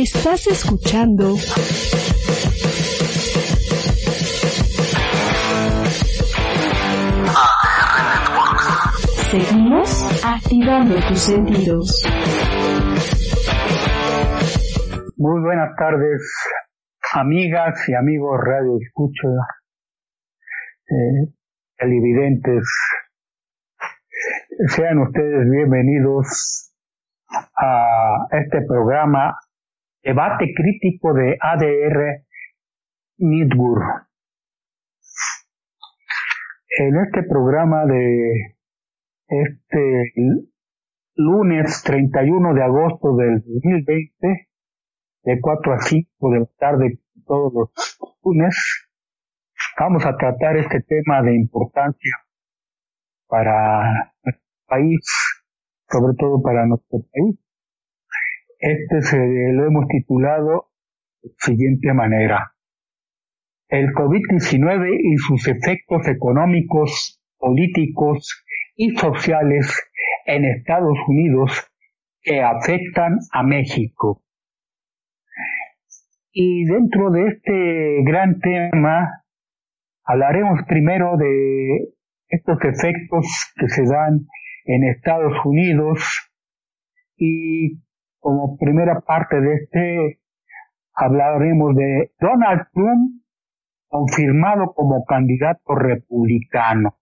Estás escuchando Seguimos activando tus sentidos. Muy buenas tardes, amigas y amigos Radio Escucha, eh, televidentes. Sean ustedes bienvenidos a este programa Debate Crítico de ADR Network. En este programa de este lunes 31 de agosto del 2020, de 4 a 5 de la tarde todos los lunes, vamos a tratar este tema de importancia para nuestro país, sobre todo para nuestro país. Este se lo hemos titulado de siguiente manera. El COVID-19 y sus efectos económicos, políticos y sociales en Estados Unidos que afectan a México. Y dentro de este gran tema hablaremos primero de estos efectos que se dan en Estados Unidos y como primera parte de este hablaremos de Donald Trump confirmado como candidato republicano.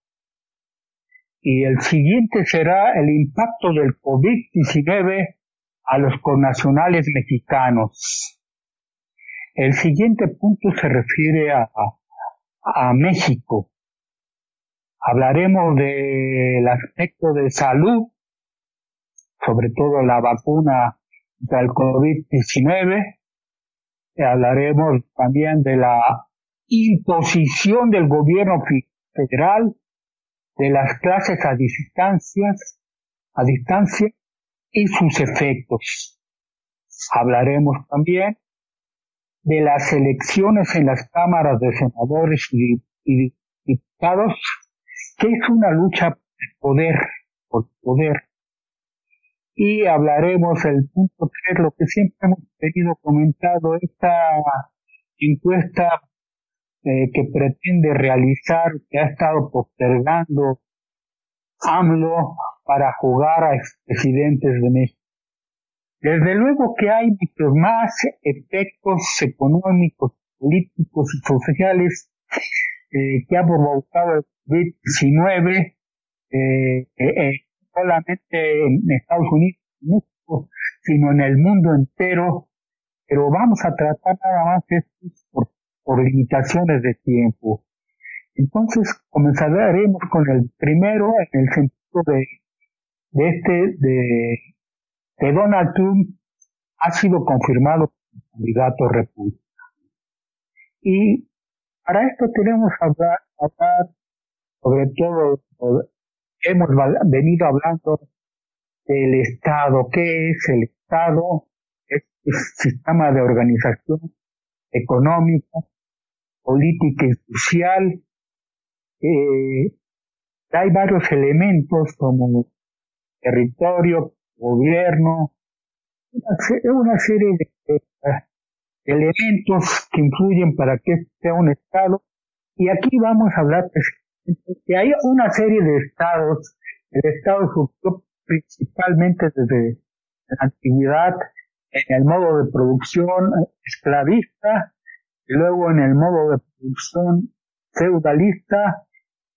Y el siguiente será el impacto del COVID-19 a los connacionales mexicanos. El siguiente punto se refiere a, a México. Hablaremos del aspecto de salud, sobre todo la vacuna del COVID-19. Hablaremos también de la imposición del gobierno federal de las clases a distancias, a distancia y sus efectos. Hablaremos también de las elecciones en las cámaras de senadores y, diputados, que es una lucha de poder, por poder. Y hablaremos el punto tres, lo que siempre hemos tenido comentado, esta encuesta eh, que pretende realizar, que ha estado postergando AMLO para jugar a expresidentes de México. Desde luego que hay muchos más efectos económicos, políticos y sociales eh, que ha provocado el COVID-19, eh, eh, solamente en Estados Unidos, México, sino en el mundo entero. Pero vamos a tratar nada más esto por, limitaciones de tiempo. Entonces comenzaremos con el primero en el sentido de, de este, de que Donald Trump ha sido confirmado como candidato republicano. Y para esto tenemos que hablar, hablar sobre todo, hemos venido hablando del Estado. ¿Qué es el Estado? Es el sistema de organización económica, política y social. Eh, hay varios elementos como territorio, gobierno, una, serie de, elementos que influyen para que sea un Estado. Y aquí vamos a hablar que hay una serie de estados. El Estado surgió principalmente desde la antigüedad en el modo de producción esclavista, y luego en el modo de producción feudalista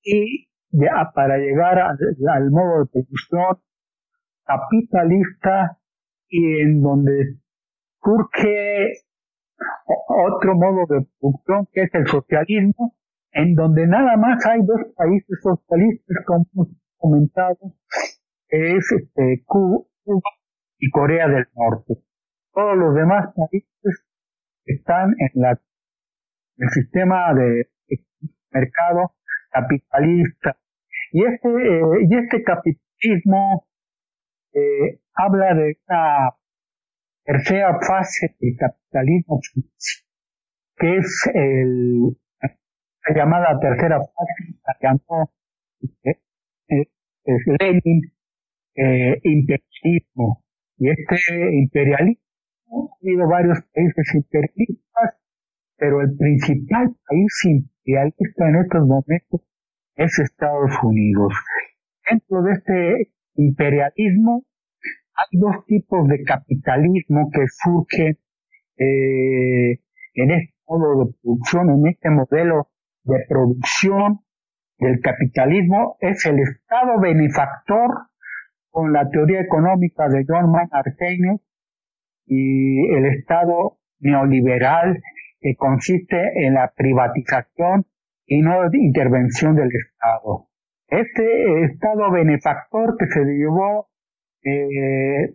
y para llegar al modo de producción capitalista y en donde surge otro modo de producción que es el socialismo, en donde nada más hay dos países socialistas, como hemos comentado, que es este, Cuba y Corea del Norte. Todos los demás países están en la, el sistema de mercado capitalista. Y este, eh, y este capitalismo eh, habla de una tercera fase del capitalismo que es el, la llamada tercera fase, la llamó eh, eh, Lenin eh, imperialismo. Y este imperialismo ha habido varios países imperialistas, pero el principal país imperialista en estos momentos es Estados Unidos. Dentro de este imperialismo hay dos tipos de capitalismo que surgen eh, en este modo de producción, en este modelo de producción del capitalismo, es el Estado benefactor con la teoría económica de John Maynard Keynes y el Estado neoliberal que consiste en la privatización y no intervención del Estado. Este Estado benefactor que se llevó, eh,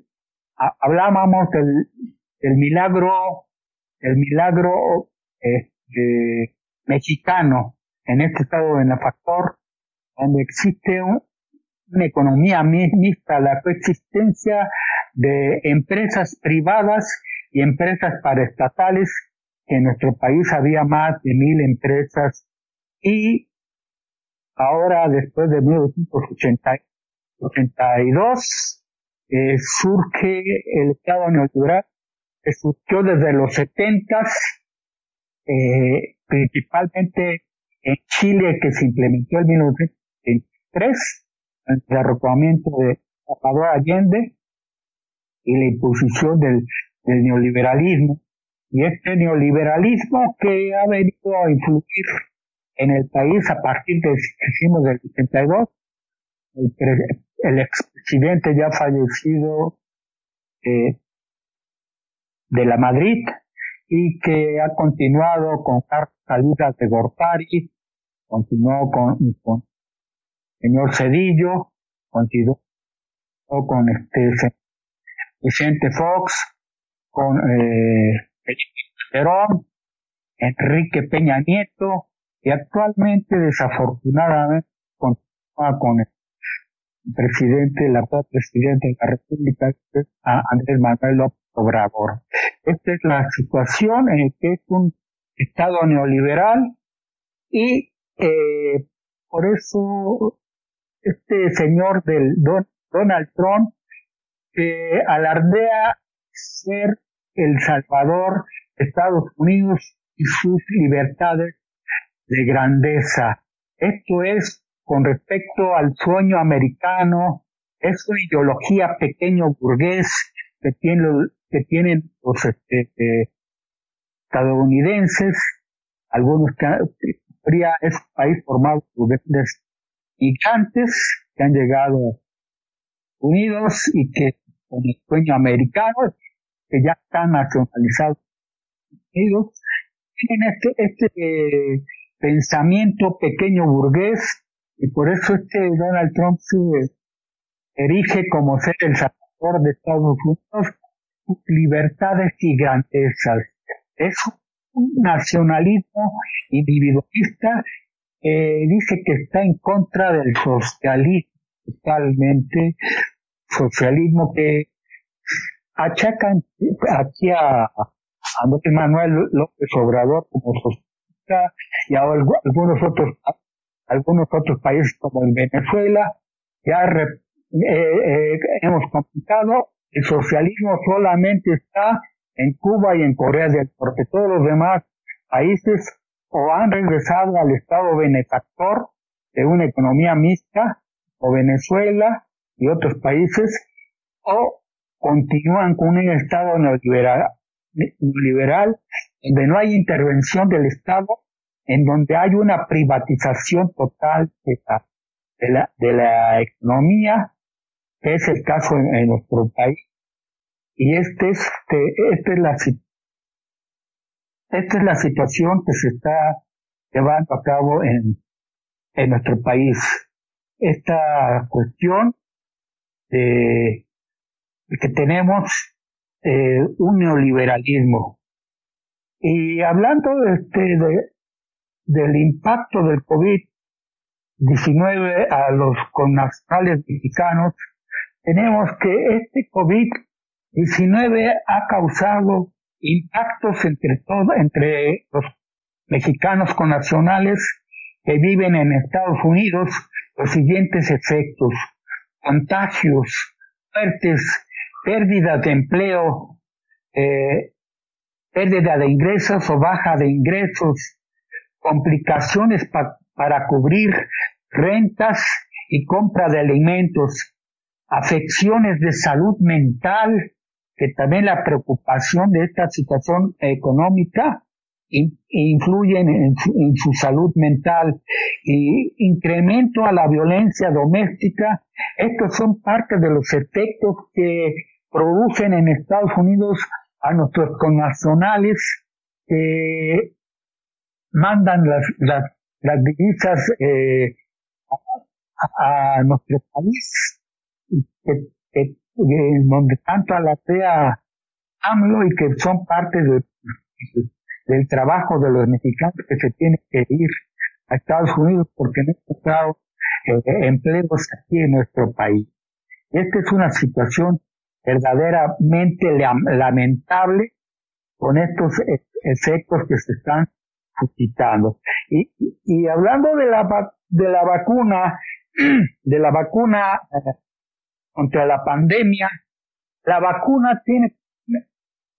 hablábamos del, del, milagro, el milagro este, mexicano en este Estado benefactor, donde existe una economía mixta, la coexistencia de empresas privadas y empresas paraestatales, que en nuestro país había más de mil empresas y ahora después de 1982 eh, surge el Estado neoliberal que surgió desde los 70 eh, principalmente en Chile que se implementó en 1923 el derrocamiento de Salvador Allende y la imposición del, del neoliberalismo. Y este neoliberalismo que ha venido a influir en el país a partir de, decimos, del 72, el, el expresidente ya fallecido eh, de la Madrid y que ha continuado con salidas de Gortari, continuó con, con señor Cedillo, continuó con este Vicente Fox, con eh, Perón, Enrique Peña Nieto, y actualmente desafortunadamente continúa con el presidente, el actual presidente de la República, Andrés Manuel López Obrador. Esta es la situación en que es un Estado neoliberal y eh, por eso este señor del Donald Trump que alardea ser el salvador de Estados Unidos y sus libertades de grandeza. Esto es con respecto al sueño americano, es una ideología pequeño burgués que, tiene, que tienen los este, eh, estadounidenses, algunos que es un país formado por gigantes que han llegado unidos y que con el sueño americano, que ya están nacionalizados unidos, tienen este, este eh, pensamiento pequeño burgués y por eso este Donald Trump se erige como ser el salvador de Estados Unidos, libertades y grandezas. Es un nacionalismo individualista que dice que está en contra del socialismo totalmente, socialismo que achacan aquí a, a Manuel López Obrador como socialista y a algunos otros algunos otros países como en Venezuela ya eh, eh, hemos complicado el socialismo solamente está en Cuba y en Corea del Norte todos los demás países o han regresado al estado benefactor de una economía mixta o Venezuela y otros países o continúan con un estado neoliberal, neoliberal donde no hay intervención del Estado en donde hay una privatización total de la, de la, economía, es el caso en, nuestro país. Y este es, este, es la, esta es la situación que se está llevando a cabo en, en nuestro país. Esta cuestión de, que tenemos eh, un neoliberalismo. Y hablando este, de, del impacto del COVID-19 a los connacionales mexicanos, tenemos que este COVID-19 ha causado impactos entre todo, entre los mexicanos connacionales que viven en Estados Unidos, los siguientes efectos, contagios, fuertes, pérdidas de empleo, eh, pérdida de ingresos o baja de ingresos, complicaciones para cubrir rentas y compra de alimentos, afecciones de salud mental, que también la preocupación de esta situación económica influyen en su, salud mental y incremento a la violencia doméstica. Estos son parte de los efectos que producen en Estados Unidos a nuestros connacionales que mandan las, las, divisas eh, a, nuestro país, que, donde tanto la sea AMLO y que son parte del trabajo de los mexicanos que se tienen que ir a Estados Unidos porque no han encontrado eh, empleos aquí en nuestro país. Esta es una situación verdaderamente lamentable con estos e-, efectos que se están suscitando. Y, y hablando de la, de la vacuna, de la vacuna eh, contra la pandemia, la vacuna tiene,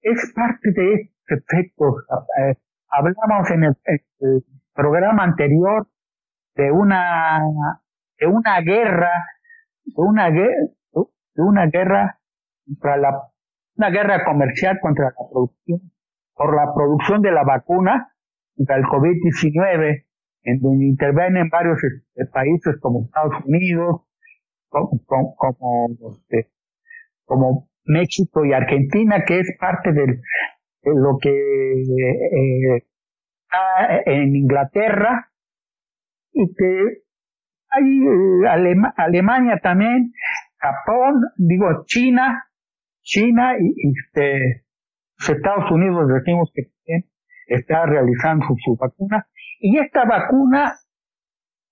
es parte de estos efectos. Hablamos en el, programa anterior de una, de una guerra, de una guerra, de una guerra contra la, una guerra comercial contra la producción, por la producción de la vacuna contra el COVID-19, en donde intervienen varios este, países como Estados Unidos, este, como México y Argentina, que es parte de lo que eh, está en Inglaterra, y que hay eh, Alemania también, Japón, digo China, China y, este, Estados Unidos decimos que está realizando su vacuna. Y esta vacuna,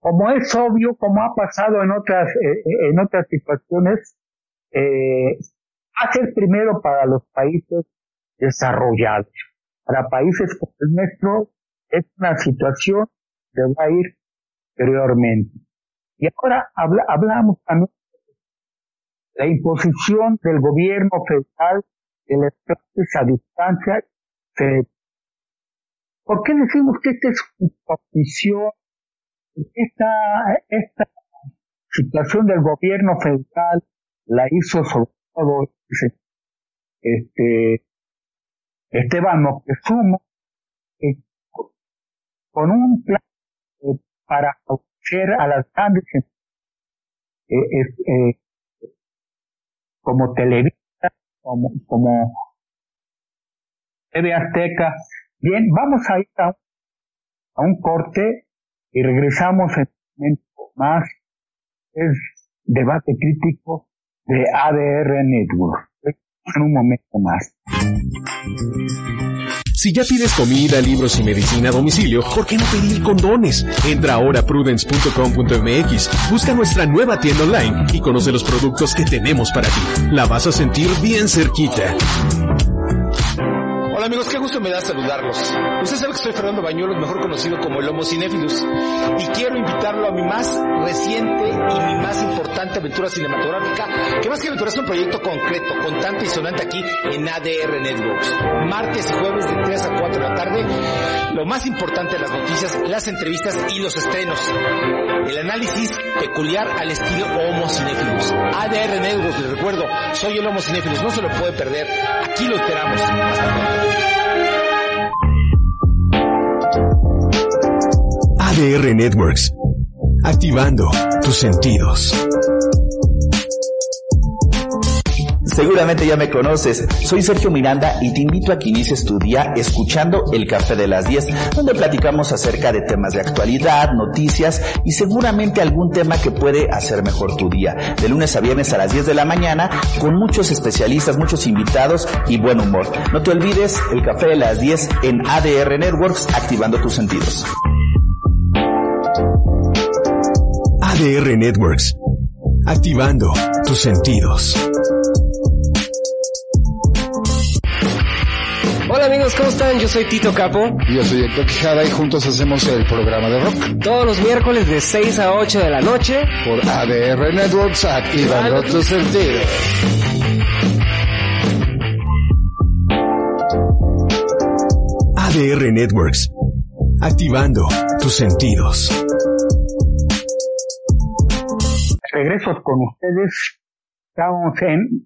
como es obvio, como ha pasado en otras, eh, eh, en otras situaciones, eh, va primero para los países desarrollados. Para países como el nuestro, es una situación que va a ir anteriormente. Y ahora hablamos también la imposición del gobierno federal de las clases a distancia. ¿Por qué decimos que esta es una imposición? Esta, esta situación del gobierno federal la hizo sobre todo este, Esteban Moctezuma eh, con un plan eh, para ofrecer a las grandes eh, como Televisa, como, como TV Azteca. Bien, vamos a ir a, un corte y regresamos en un momento más. Es debate crítico de ADR Network. En un momento más. Si ya pides comida, libros y medicina a domicilio, ¿por qué no pedir condones? Entra ahora a prudence.com.mx, busca nuestra nueva tienda online y conoce los productos que tenemos para ti. La vas a sentir bien cerquita. Amigos, qué gusto me da saludarlos. Usted sabe que soy Fernando Bañuelos, mejor conocido como el Homo Cinéfilos, y quiero invitarlo a mi más reciente y mi más importante aventura cinematográfica, que más que aventura es un proyecto concreto, contante y sonante aquí en ADR Networks. Martes y jueves de 3 a 4 de la tarde, lo más importante de las noticias, las entrevistas y los estrenos. El análisis peculiar al estilo Homo Cinéfilos. ADR Networks, les recuerdo, soy el Homo Cinéfilos, no se lo puede perder. Aquí lo esperamos. Hasta. ADR Networks. Activando tus sentidos. Seguramente ya me conoces. Soy Sergio Miranda y te invito a que inicies tu día escuchando El Café de las 10, donde platicamos acerca de temas de actualidad, noticias y seguramente algún tema que puede hacer mejor tu día. De lunes a viernes a las 10 de la mañana, con muchos especialistas, muchos invitados y buen humor. No te olvides El Café de las 10 en ADR Networks, activando tus sentidos. ADR Networks, activando tus sentidos. Amigos, ¿cómo están? Yo soy Tito Capo. Y yo soy Héctor Quijada y juntos hacemos el programa de rock. Todos los miércoles de 6 a 8 de la noche. Por ADR Networks, activando tus sentidos. ADR Networks, activando tus sentidos. Regreso con ustedes. Estamos en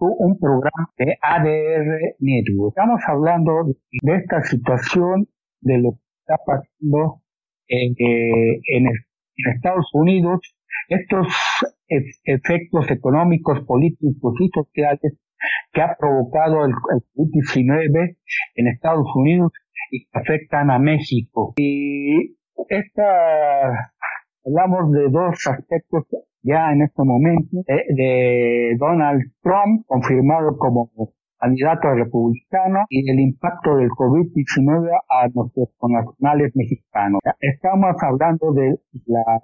Un programa de ADR Network. Estamos hablando de esta situación de lo que está pasando en, eh, en, Estados Unidos, estos efectos económicos, políticos y sociales que ha provocado el, COVID-19 en Estados Unidos y que afectan a México. Y esta, hablamos de dos aspectos ya en este momento, de Donald Trump, confirmado como candidato republicano, y el impacto del COVID-19 a nuestros nacionales mexicanos. Estamos hablando de la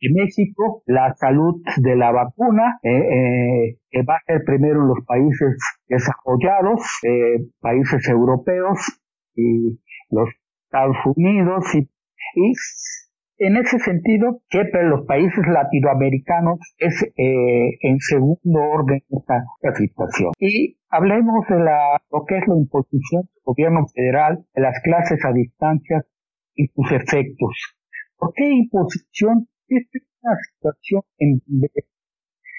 en México, la salud de la vacuna, eh, eh, que va a ser primero los países desarrollados, eh, países europeos y los Estados Unidos y en ese sentido, siempre los países latinoamericanos es eh, en segundo orden esta, situación. Y hablemos de la, lo que es la imposición del gobierno federal de las clases a distancia y sus efectos. ¿Por qué imposición? Esta es una situación en donde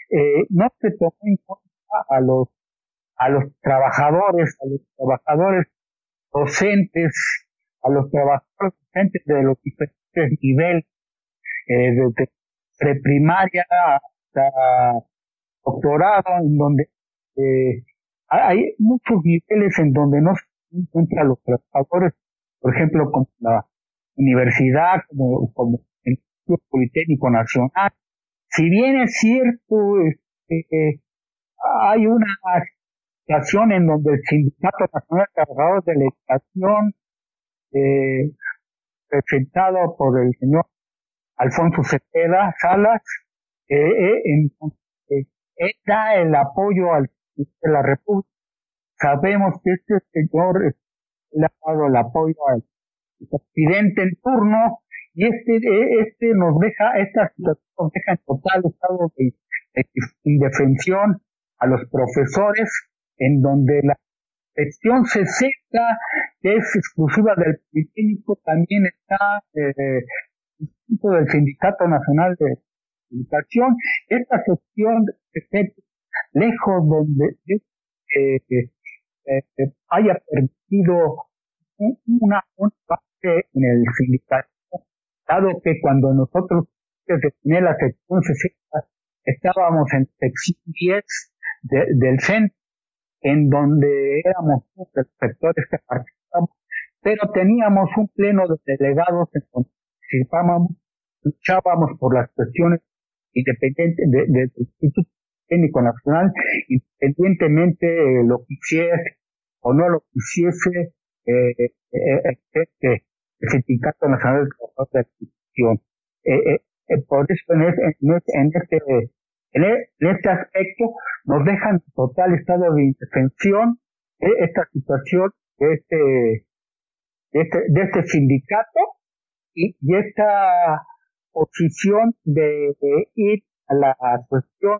eh, no se toma en cuenta a los, a los trabajadores, a los trabajadores docentes, a los trabajadores docentes de los diferentes nivel, eh, desde preprimaria hasta doctorado, en donde eh, hay muchos niveles en donde no se encuentran los trabajadores, por ejemplo, como la universidad, como, como el Politécnico Nacional. Si bien es cierto, este, hay una situación en donde el Sindicato Nacional de de la Educación eh, presentado por el señor Alfonso Cepeda Salas, eh, eh, eh, da el apoyo al de la República. Sabemos que este señor le ha dado el apoyo al presidente en turno y este, este nos deja, esta situación nos deja en total estado de indefensión a los profesores, en donde la sección 60, que es exclusiva del Politécnico, también está eh, del Sindicato Nacional de Educación. Esta sección, lejos donde eh, eh, haya permitido una, parte en el sindicato, dado que cuando nosotros desde la sección 60 estábamos en sección 10 del centro, en donde éramos muchos sectores que participamos, pero teníamos un pleno de delegados en donde participábamos, luchábamos por las cuestiones independientes del Instituto Técnico Nacional, independientemente de lo que hiciese o no lo quisiese eh, eh, eh, este, el Sindicato Nacional de de la Institución. Eh, eh, por eso en, en este e, en, este aspecto nos dejan total estado de indefensión de esta situación de este, de este, de este sindicato y, esta posición de, ir a la cuestión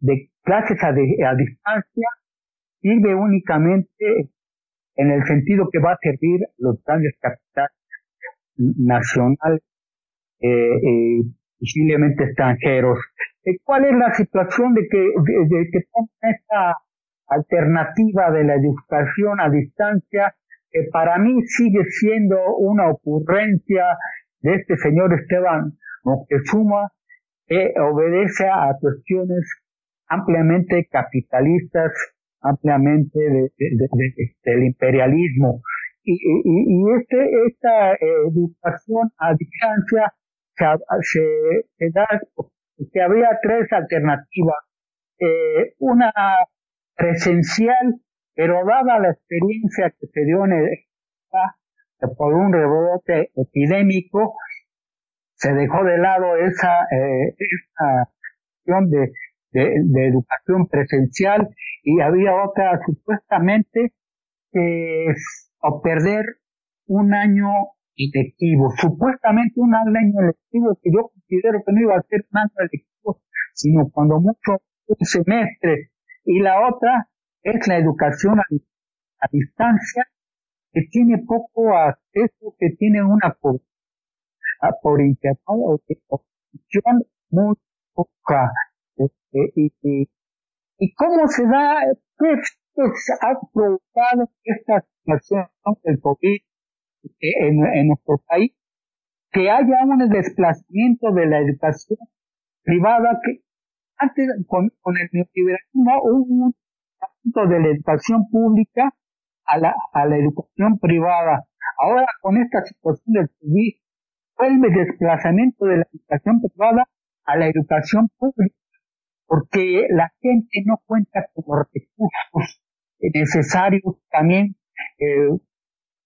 de clases a, a distancia sirve únicamente en el sentido que va a servir los grandes capitales nacionales eh, eh, posiblemente extranjeros. Eh, ¿Cuál es la situación de que, de, que esta alternativa de la educación a distancia que para mí sigue siendo una ocurrencia de este señor Esteban Moctezuma que obedece a cuestiones ampliamente capitalistas, ampliamente del imperialismo. Y, y, y este, esta educación a distancia se, se, da que había tres alternativas. Eh, una presencial, pero dada la experiencia que se dio en el, por un rebote epidémico, se dejó de lado esa, eh, esa opción de, de, educación presencial y había otra supuestamente es o perder un año electivo, supuestamente un año electivo que yo considero que no iba a ser un año electivo, sino cuando mucho un semestre. Y la otra es la educación a, distancia, que tiene poco acceso, que tiene una por, por internet o muy poca. Este, y, y, y, cómo se da, qué ha provocado esta situación del COVID en, nuestro país, que haya un desplazamiento de la educación privada que antes con, el neoliberalismo hubo un asunto de la educación pública a la, a la educación privada. Ahora con esta situación del COVID fue el desplazamiento de la educación privada a la educación pública, porque la gente no cuenta con los recursos necesarios también eh,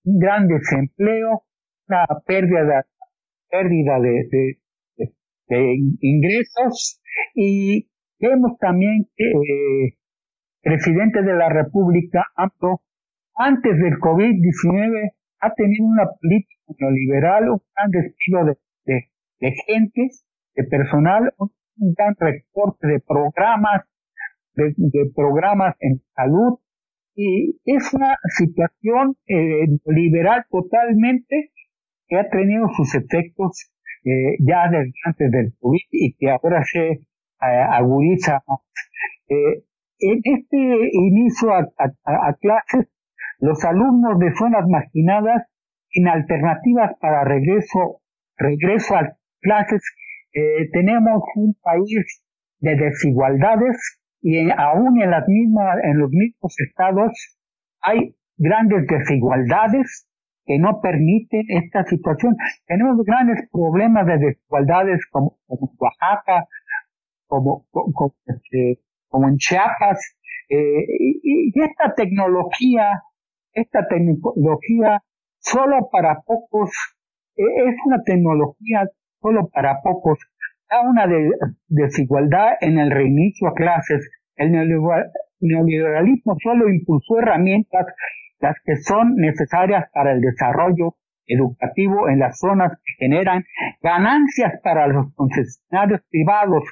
un gran desempleo, una pérdida de, pérdida de, de, de ingresos. Y vemos también que el eh, presidente de la República, antes del COVID-19, ha tenido una política neoliberal, un gran despido de, de, de gentes, de personal, un, gran recorte de programas, de, de, programas en salud, y es una situación eh, liberal totalmente que ha tenido sus efectos eh, ya desde antes del COVID y que ahora se eh, agudiza eh, en este inicio a, clases, los alumnos de zonas marginadas sin alternativas para regreso, regreso a clases, eh, tenemos un país de desigualdades y aún en las mismas, en los mismos estados hay grandes desigualdades que no permiten esta situación. Tenemos grandes problemas de desigualdades como, como Oaxaca, como, como, este, en Chiapas, eh, y, y, esta tecnología, esta tecnología solo para pocos, eh, es una tecnología solo para pocos, da una de, desigualdad en el reinicio a clases. El neoliberalismo solo impulsó herramientas las que son necesarias para el desarrollo educativo en las zonas que generan ganancias para los concesionarios privados.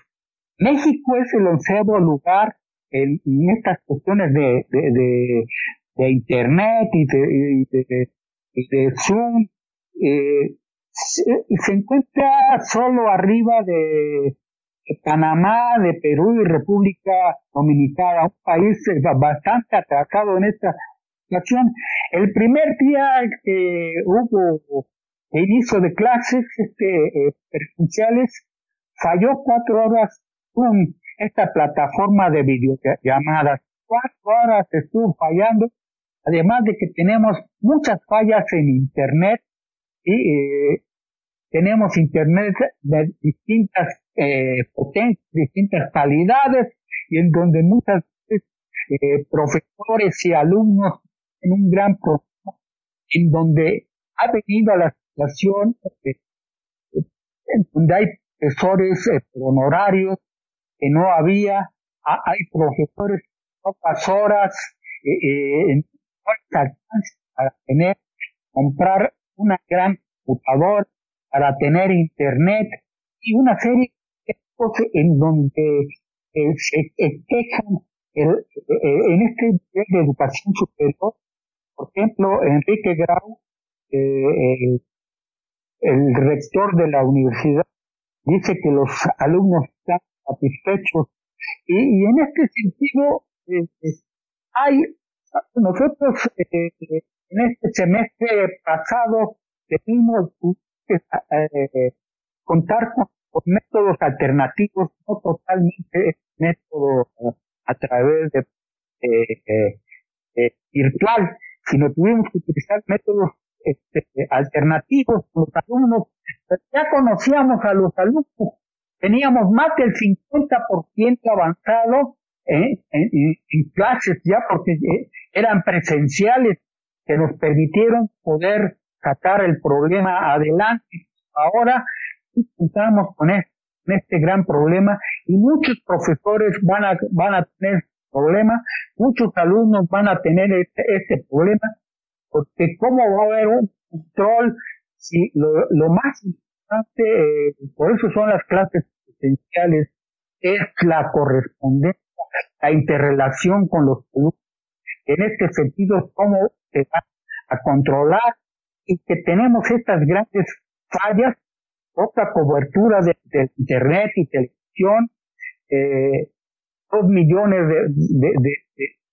México es el onceavo lugar en, estas cuestiones de, Internet y de, de, Zoom. Eh, se, se, encuentra solo arriba de, Panamá, de Perú y República Dominicana, un país bastante atrasado en esta el primer día que hubo inicio de clases este, eh, presenciales, falló cuatro horas con esta plataforma de videollamadas. Cuatro horas estuvo fallando, además de que tenemos muchas fallas en Internet y eh, tenemos Internet de distintas eh, potencias, distintas calidades y en donde muchas veces eh, profesores y alumnos en un gran problema en donde ha venido a la situación eh, en donde hay profesores eh, honorarios que no había, hay profesores pocas horas eh, eh para tener, comprar una gran computadora, para tener internet y una serie de cosas en donde se quejan en este nivel de educación superior. Por ejemplo, Enrique Grau, eh, el, rector de la universidad, dice que los alumnos están satisfechos. Y, en este sentido eh, hay nosotros eh, en este semestre pasado tuvimos que contar con, métodos alternativos, no totalmente método a través de virtual, sino tuvimos que utilizar métodos este, alternativos los alumnos. Ya conocíamos a los alumnos, teníamos más del 50% avanzado en, en, clases ya porque eh, eran presenciales que nos permitieron poder sacar el problema adelante. Ahora contamos con este, gran problema y muchos profesores van a, van a tener problema, muchos alumnos van a tener este, este problema, porque cómo va a haber un control si lo, lo más importante, eh, por eso son las clases esenciales, es la correspondencia, la interrelación con los. En este sentido, cómo se va a controlar y que tenemos estas grandes fallas, poca cobertura de, internet y televisión, eh, dos millones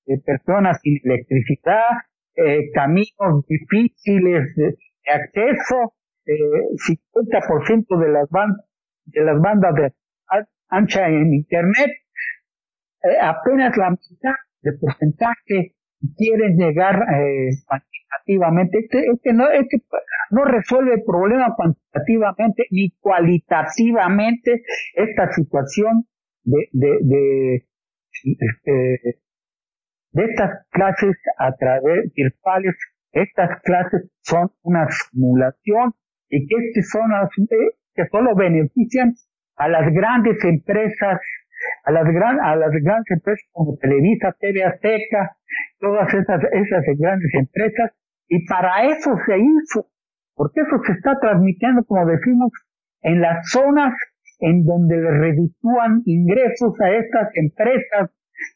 de, personas sin electricidad, eh, caminos difíciles de, acceso, eh, 50% de las bandas de las bandas de ancha en internet, eh, apenas la mitad de porcentaje quieren llegar eh, cuantitativamente. Este, este, no, este no resuelve el problema cuantitativamente ni cualitativamente esta situación de, de, de, este, de estas clases a través virtuales. Estas clases son una simulación y que son las, eh, que solo benefician a las grandes empresas a las gran, a las grandes empresas como Televisa, TV Azteca, todas esas, esas grandes empresas, y para eso se hizo, porque eso se está transmitiendo, como decimos, en las zonas en donde le reditúan ingresos a estas empresas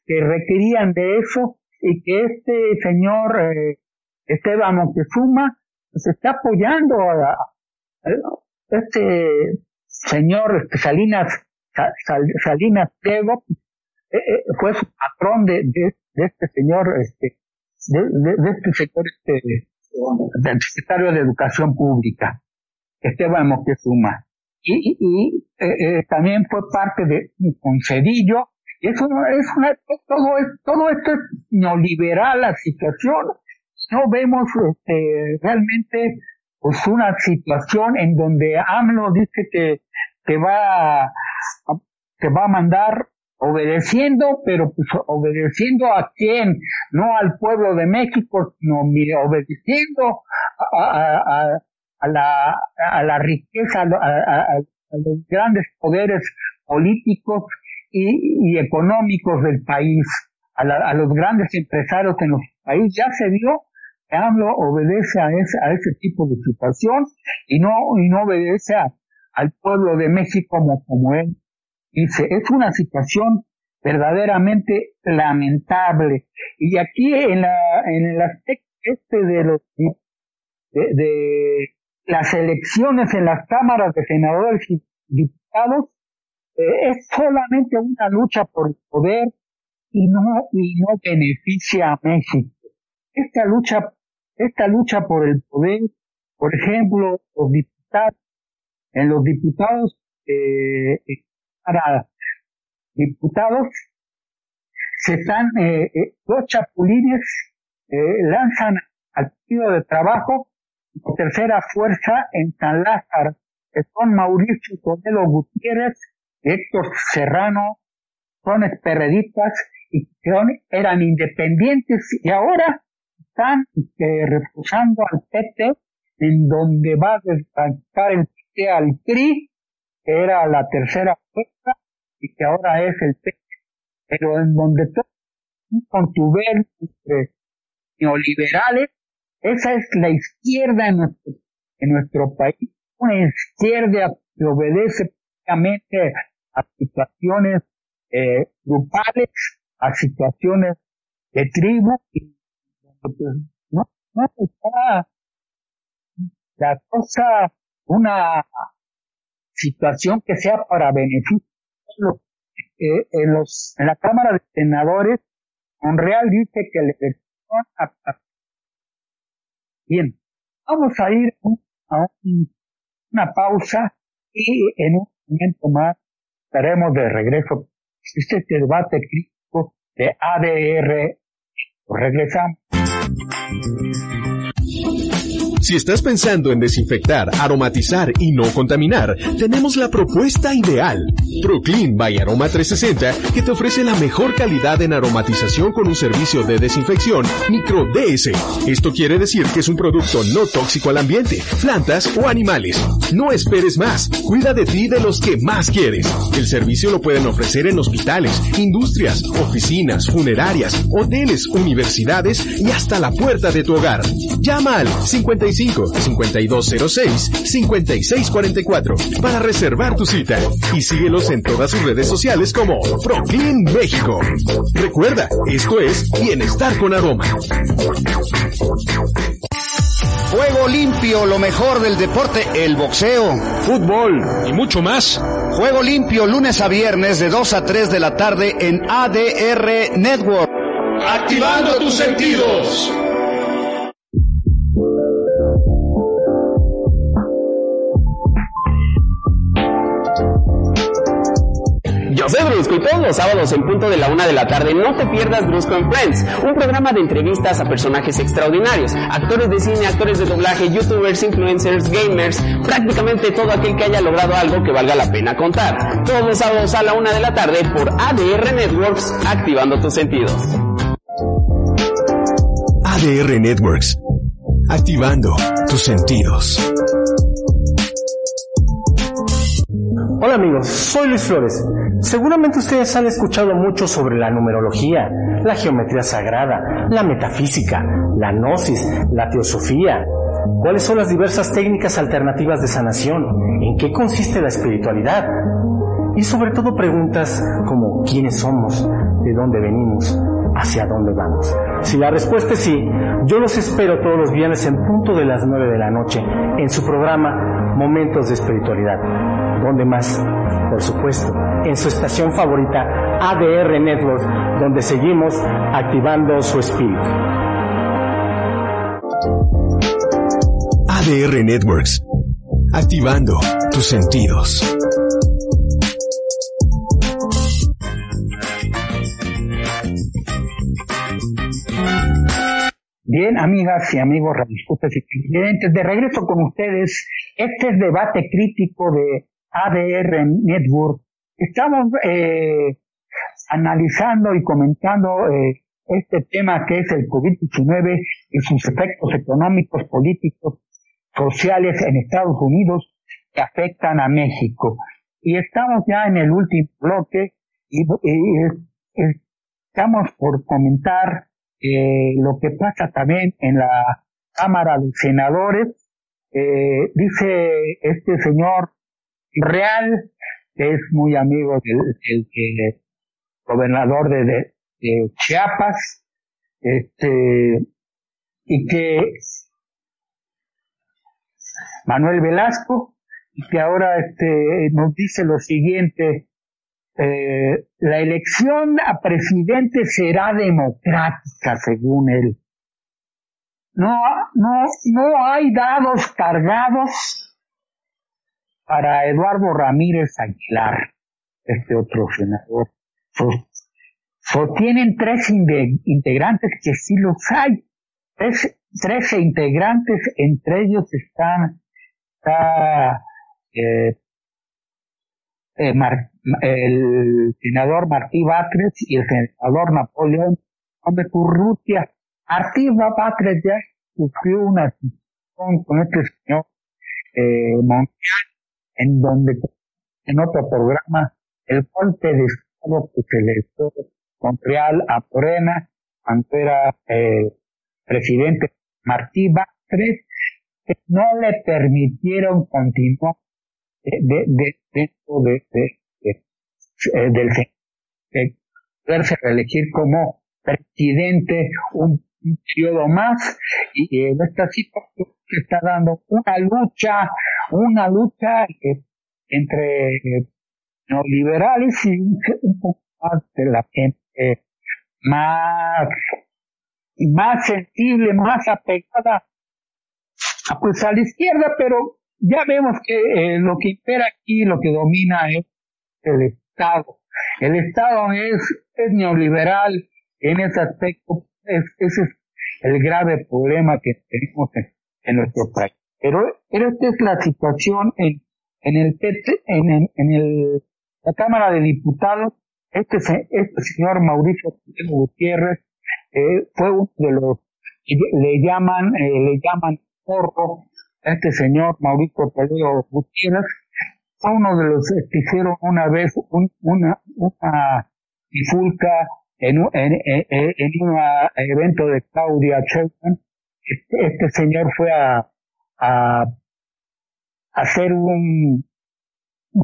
que requerían de eso y que este señor eh, Esteban Montezuma se está apoyando a, este señor Salinas Salinas Diego eh, eh, fue su patrón de, de, este señor, este, de, este sector, este, del secretario de Educación Pública, Esteban Moctezuma. Y, y eh, también fue parte de concedillo. Y eso es una, todo, todo esto es neoliberal la situación. No vemos este, realmente pues una situación en donde AMLO dice que, que va que va a mandar obedeciendo, pero pues obedeciendo a quién, no al pueblo de México, sino obedeciendo a, la, a la riqueza, a, los grandes poderes políticos y, económicos del país, a, los grandes empresarios en los países. Ya se vio que AMLO obedece a ese, a ese tipo de situación y no, y no obedece al pueblo de México como, como él Dice, es una situación verdaderamente lamentable. Y aquí en, la, en el aspecto este de los de, las elecciones en las cámaras de senadores y diputados eh, es solamente una lucha por el poder y no y no beneficia a México. Esta lucha esta lucha por el poder, por ejemplo, los diputados en los diputados eh, para diputados, se están, eh, eh, dos chapulines eh, lanzan al partido de trabajo tercera fuerza en San Lázaro, son Mauricio Codelo Gutiérrez, Héctor Serrano, son espereditas y que eran independientes y ahora están refusando al PT en donde va a desbancar el al CRI que era la tercera fuerza y que ahora es el P, pero en donde todo con tu entre neoliberales, esa es la izquierda en nuestro, en nuestro país, una izquierda que obedece prácticamente a situaciones eh, grupales, a situaciones de tribu, y pues, no, no está la cosa, una situación que sea para beneficio. Eh, en, los, en la Cámara de Senadores, Monreal dice que a, Bien, vamos a ir a una pausa y en un momento más estaremos de regreso. Este debate crítico de ADR. Regresamos. Si estás pensando en desinfectar, aromatizar y no contaminar, tenemos la propuesta ideal. Proclean by Aroma 360 que te ofrece la mejor calidad en aromatización con un servicio de desinfección micro DS. Esto quiere decir que es un producto no tóxico al ambiente, plantas o animales. No esperes más. Cuida de ti y de los que más quieres. El servicio lo pueden ofrecer en hospitales, industrias, oficinas, funerarias, hoteles, universidades y hasta la puerta de tu hogar. Llama al 55 5206 5644 para reservar tu cita y síguelos en todas sus redes sociales como ProClean México. Recuerda, esto es Bienestar con Aroma. Juego limpio, lo mejor del deporte, el boxeo. Fútbol y mucho más. Juego limpio, lunes a viernes de 2 a 3 de la tarde en ADR Network. Activando tus sentidos. Yo soy Brusco y todos los sábados en punto de la una de la tarde no te pierdas Brusco en Friends, un programa de entrevistas a personajes extraordinarios, actores de cine, actores de doblaje, youtubers, influencers, gamers, prácticamente todo aquel que haya logrado algo que valga la pena contar. Todos los sábados a la una de la tarde por ADR Networks, activando tus sentidos. ADR Networks. Activando tus sentidos. Hola amigos, soy Luis Flores. Seguramente ustedes han escuchado mucho sobre la numerología, la geometría sagrada, la metafísica, la gnosis, la teosofía. ¿Cuáles son las diversas técnicas alternativas de sanación? ¿En qué consiste la espiritualidad? Y sobre todo preguntas como ¿quiénes somos? ¿De dónde venimos? ¿Hacia dónde vamos? Si la respuesta es sí, yo los espero todos los viernes en punto de las 9 de la noche en su programa Momentos de Espiritualidad. ¿Dónde más? Por supuesto, en su estación favorita ADR Network, donde seguimos activando su espíritu. ADR Networks. Activando tus sentidos. Bien, amigas y amigos, radiscutas y clientes, de regreso con ustedes, este es debate crítico de ADR Network. Estamos eh, analizando y comentando eh, este tema que es el COVID-19 y sus efectos económicos, políticos, sociales en Estados Unidos que afectan a México. Y estamos ya en el último bloque y, estamos por comentar eh, lo que pasa también en la Cámara de Senadores. Eh, dice este señor Real, que es muy amigo del, gobernador de, Chiapas, este, y que Manuel Velasco, y que ahora este, nos dice lo siguiente, eh, la elección a presidente será democrática, según él. No, no, no hay dados cargados para Eduardo Ramírez Aguilar, este otro senador. Sostienen tres integrantes que sí los hay. Tres, trece integrantes, entre ellos están, está, eh, eh, Mar, el senador Martí Batres y el senador Napoleón de Currutia. Martí Batres ya sufrió una discusión con este señor eh, Monreal, en donde en otro programa el golpe de Estado que se le dio Montreal a Morena cuando era eh, presidente Martí Batres, que no le permitieron continuar de, de, dentro de, de, de, del de poderse reelegir como presidente un, un periodo más y en esta situación se está dando una lucha, una lucha eh, entre eh, neoliberales y un poco más de la gente más más sensible, más apegada pues a la izquierda, pero ya vemos que eh, lo que impera aquí, lo que domina es el Estado. El Estado es, es neoliberal en ese aspecto, es, ese es el grave problema que tenemos en, en nuestro país. Pero, esta es la situación en, en el, en, el, en el, la Cámara de Diputados. Este, este señor Mauricio Gutiérrez eh, fue uno de los le llaman, eh, le llaman porro este señor Mauricio Toledo Gutiérrez fue uno de los que hicieron una vez un, una, una bifulca en un, en, en, en un evento de Claudia Sheinbaum. Este, este, señor fue a, a, hacer un,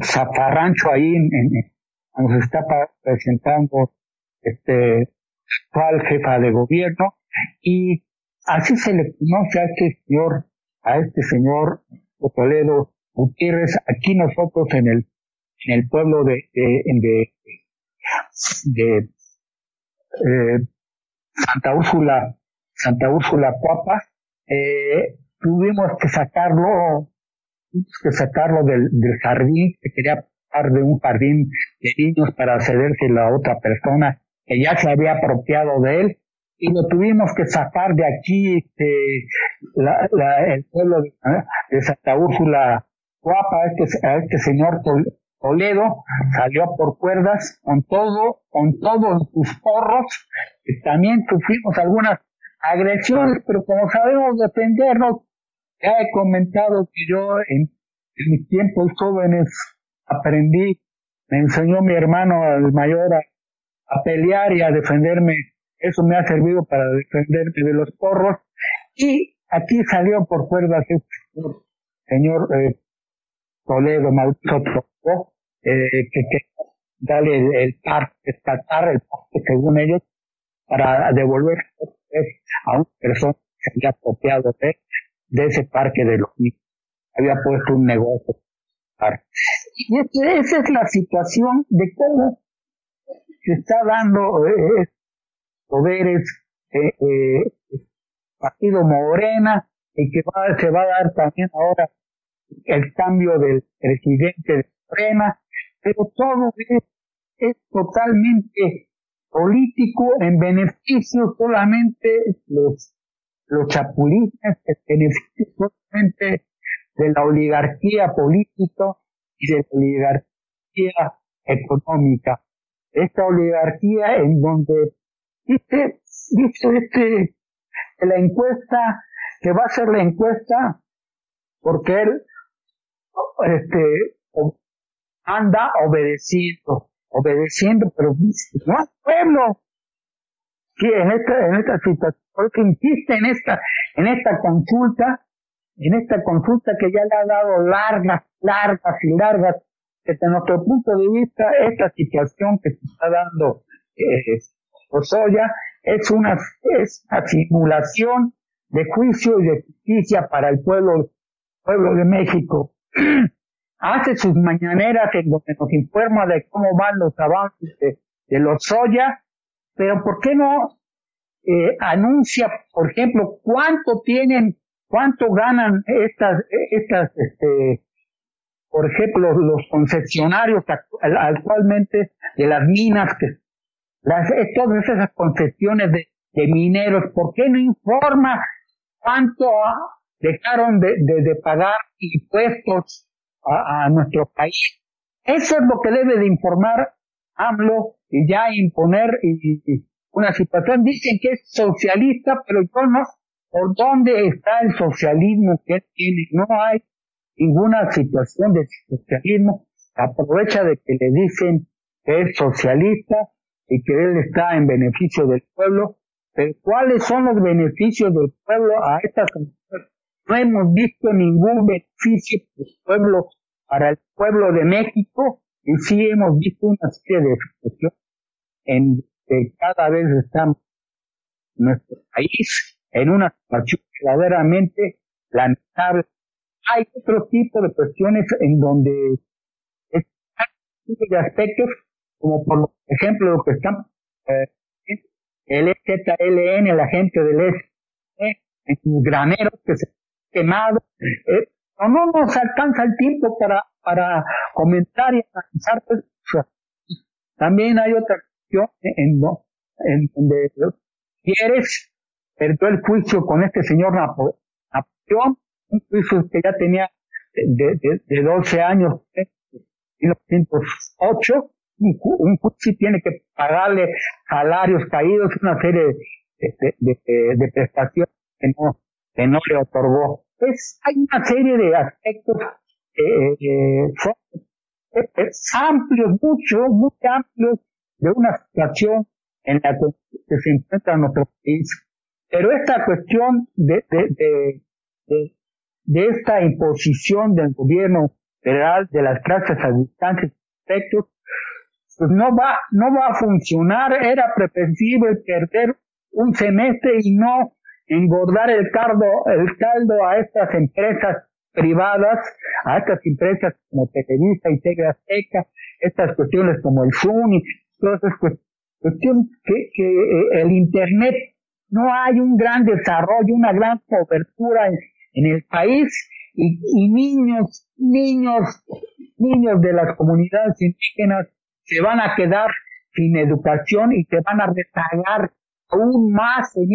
zafarrancho ahí en, cuando se está presentando este actual jefa de gobierno y así se le conoce a este señor a este señor Toledo Gutiérrez aquí nosotros en el en el pueblo de de, de, eh, Santa Úrsula Santa Úrsula Cuapa eh, tuvimos que sacarlo tuvimos que sacarlo del, jardín que quería pasar de un jardín de niños para cederse a otra persona que ya se había apropiado de él y lo tuvimos que sacar de aquí este, la, la, el pueblo de, de Santa Úrsula Guapa, este, a este señor Toledo salió por cuerdas con todo, con todo en sus porros, también sufrimos algunas agresiones, pero como sabemos defendernos, ya he comentado que yo en, mis tiempos jóvenes aprendí, me enseñó mi hermano el mayor a, pelear y a defenderme. Eso me ha servido para defenderme de los porros. Y aquí salió por cuerdas el señor eh, Toledo Mauricio eh, que, que darle el, el par, descartar el parque según ellos, para devolver a una persona que había apropiado de, de ese parque de los niños. Había puesto un negocio. Y esa es la situación de cómo se está dando eh, poderes, eh, eh, partido Morena, y que va, se va a dar también ahora el cambio del presidente de Morena, pero todo es, es totalmente político en beneficio solamente los, los chapulines, en beneficio solamente de la oligarquía política y de la oligarquía económica. Esta oligarquía en donde dice, dice este, la encuesta, que va a ser la encuesta, porque él, este, anda obedeciendo, obedeciendo, pero no al pueblo. Que en esta, en esta situación, porque insiste en esta, en esta consulta, en esta consulta que ya le ha dado largas, largas y largas, desde nuestro punto de vista, esta situación que se está dando eh, Osoya es una, es una simulación de juicio y de justicia para el pueblo, pueblo de México. Hace sus mañaneras en donde nos informa de cómo van los avances de, los soya, pero ¿por qué no eh, anuncia, por ejemplo, cuánto tienen, cuánto ganan estas, estas, este, por ejemplo, los concesionarios actualmente de las minas que las, todas esas concesiones de, mineros, ¿por qué no informa cuánto dejaron de, de, de pagar impuestos a, nuestro país? Eso es lo que debe de informar AMLO y ya imponer y, una situación. Dicen que es socialista, pero yo no. ¿Por dónde está el socialismo que tiene? No hay ninguna situación de socialismo. Aprovecha de que le dicen que es socialista y que él está en beneficio del pueblo, pero ¿cuáles son los beneficios del pueblo a estas No hemos visto ningún beneficio para el pueblo de México y sí hemos visto una serie de situaciones en que cada vez estamos nuestro país en una situación verdaderamente lamentable. Hay otro tipo de cuestiones en donde de aspectos como por ejemplo lo que están eh, el ZLN, la gente del S, en sus graneros que se quemado. Eh, no nos alcanza el tiempo para, para comentar y analizar. Pues, también hay otra cuestión en, en donde quieres perdió el juicio con este señor Napoleón, un juicio que ya tenía de, de, de 12 años, en ¿eh? 1908, un, un tiene que pagarle salarios caídos, una serie de, de, prestaciones que no, que no le otorgó. Es, hay una serie de aspectos eh, eh, son, eh, amplios, mucho, muy amplios, de una situación en la que, se encuentra nuestro país. Pero esta cuestión de, de, de, de, esta imposición del gobierno federal de las clases a distancia aspectos pues no va, no va a funcionar, era preferible perder un semestre y no engordar el caldo, el caldo a estas empresas privadas, a estas empresas como Televisa y TV Azteca, estas cuestiones como el y todas esas cuestiones que, que eh, el Internet no hay un gran desarrollo, una gran cobertura en, en el país y, y, niños, niños, niños de las comunidades indígenas se van a quedar sin educación y se van a rezagar aún más en,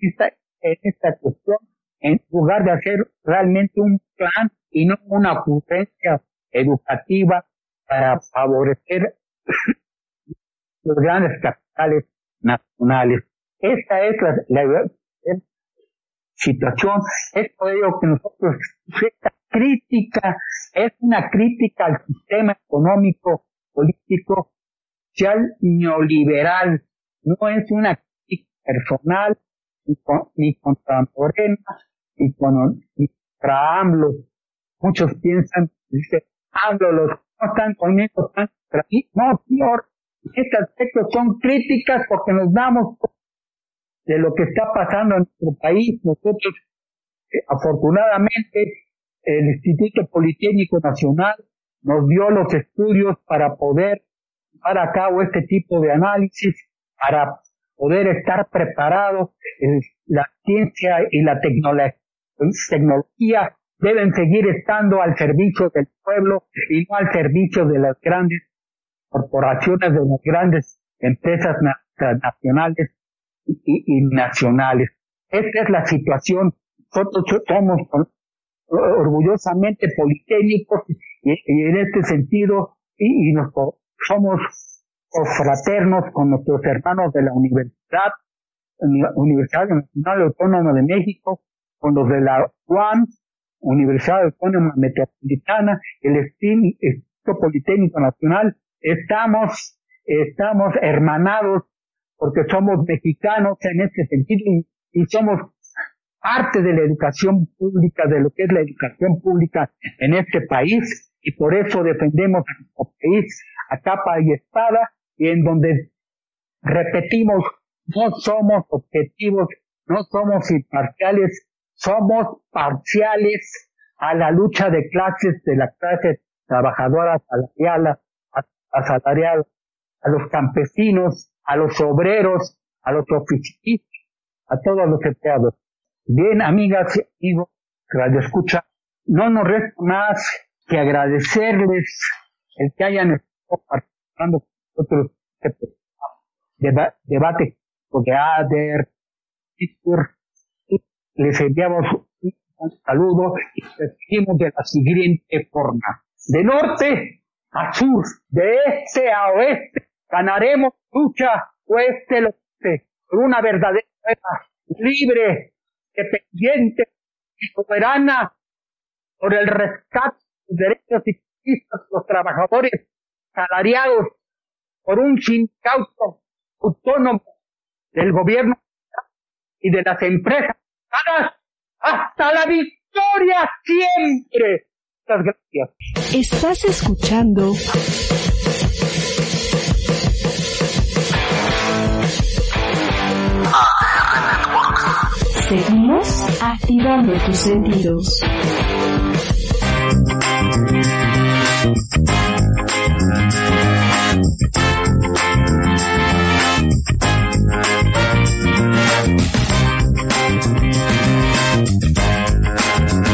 esta, en esta cuestión, en lugar de hacer realmente un plan y no una ocurrencia educativa para favorecer los grandes capitales nacionales. Esta es la, la, situación. Es por ello que nosotros, esta crítica es una crítica al sistema económico, político, social neoliberal. No es una personal, ni, contra Morena, ni, contra AMLO. Muchos piensan, dice, AMLO, los no están conmigo, están contra mí. No, señor, estos aspectos son críticas porque nos damos de lo que está pasando en nuestro país. Nosotros, eh, afortunadamente, el Instituto Politécnico Nacional nos dio los estudios para poder llevar a cabo este tipo de análisis, para poder estar preparados. la ciencia y la tecnología deben seguir estando al servicio del pueblo y no al servicio de las grandes corporaciones, de las grandes empresas nacionales y, nacionales. Esta es la situación. Nosotros somos orgullosamente politécnicos y, en este sentido y, nos, somos fraternos con nuestros hermanos de la universidad, Universidad Nacional Autónoma de México, con los de la UAM, Universidad Autónoma Metropolitana, el Instituto Politécnico Nacional, estamos, estamos hermanados porque somos mexicanos en este sentido y, somos parte de la educación pública, de lo que es la educación pública en este país y por eso defendemos a nuestro país a capa y espada y en donde repetimos, no somos objetivos, no somos imparciales, somos parciales a la lucha de clases de la clase trabajadora salarial, asalariada, a los campesinos, a los obreros, a los oficinistas, a todos los empleados. Bien, amigas y amigos, Radio Escucha, no nos resta más que agradecerles el que hayan estado participando con nosotros en este debate de ADER, les enviamos un saludo y seguimos de la siguiente forma. De norte a sur, de este a oeste, ganaremos lucha cueste lo que por una verdadera libre, dependiente y soberana por el rescate de los derechos y de los trabajadores salariados por un sindicato autónomo del gobierno y de las empresas hasta la victoria siempre. Muchas gracias. Estás escuchando Seguimos activando tus sentidos.